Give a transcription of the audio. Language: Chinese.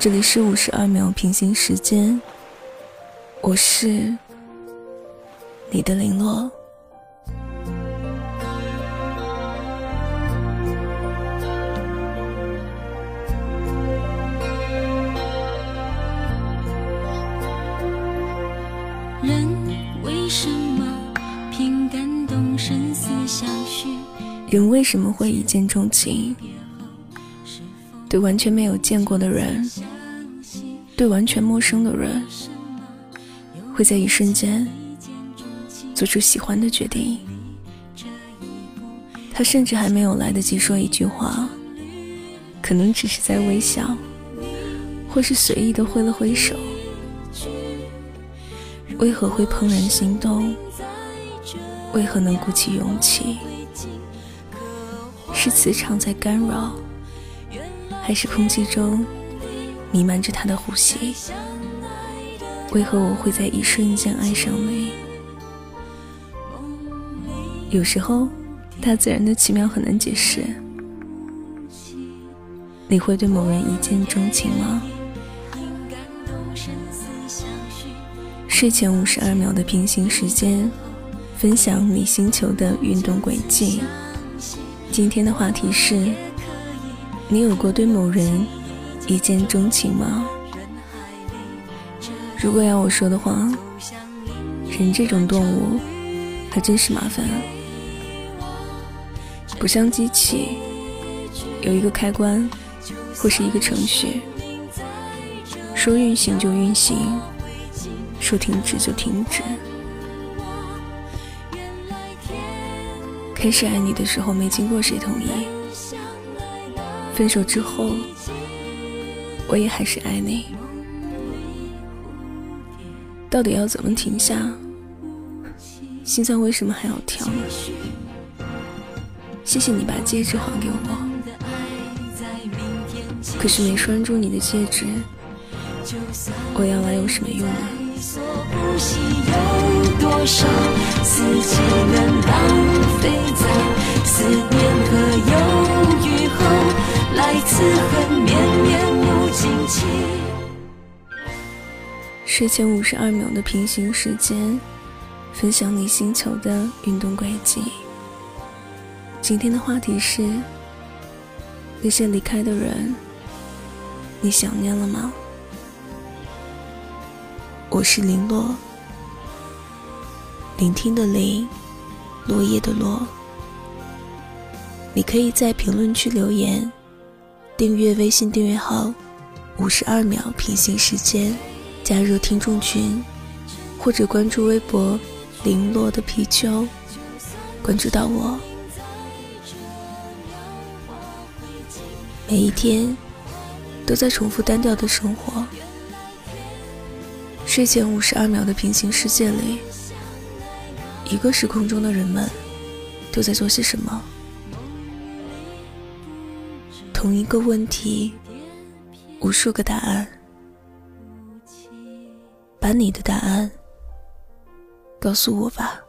这里是五十二秒平行时间，我是你的零落。人为什么凭感动生死相许？人为什么会一见钟情？对完全没有见过的人，对完全陌生的人，会在一瞬间做出喜欢的决定。他甚至还没有来得及说一句话，可能只是在微笑，或是随意的挥了挥手。为何会怦然心动？为何能鼓起勇气？是磁场在干扰？还是空气中弥漫着他的呼吸？为何我会在一瞬间爱上你？有时候，大自然的奇妙很难解释。你会对某人一见钟情吗？睡前五十二秒的平行时间，分享你星球的运动轨迹。今天的话题是。你有过对某人一见钟情吗？如果要我说的话，人这种动物还真是麻烦。不像机器，有一个开关或是一个程序，说运行就运行，说停止就停止。开始爱你的时候，没经过谁同意。分手之后，我也还是爱你。到底要怎么停下？心脏为什么还要跳呢？谢谢你把戒指还给我，可是没拴住你的戒指，我要来有什么用呢？睡前五十二秒的平行时间，分享你星球的运动轨迹。今天的话题是：那些离开的人，你想念了吗？我是林落，聆听的聆，落叶的落。你可以在评论区留言。订阅微信订阅号，五十二秒平行时间，加入听众群，或者关注微博“零落的皮丘”，关注到我。每一天都在重复单调的生活。睡前五十二秒的平行世界里，一个时空中的人们都在做些什么？同一个问题，无数个答案，把你的答案告诉我吧。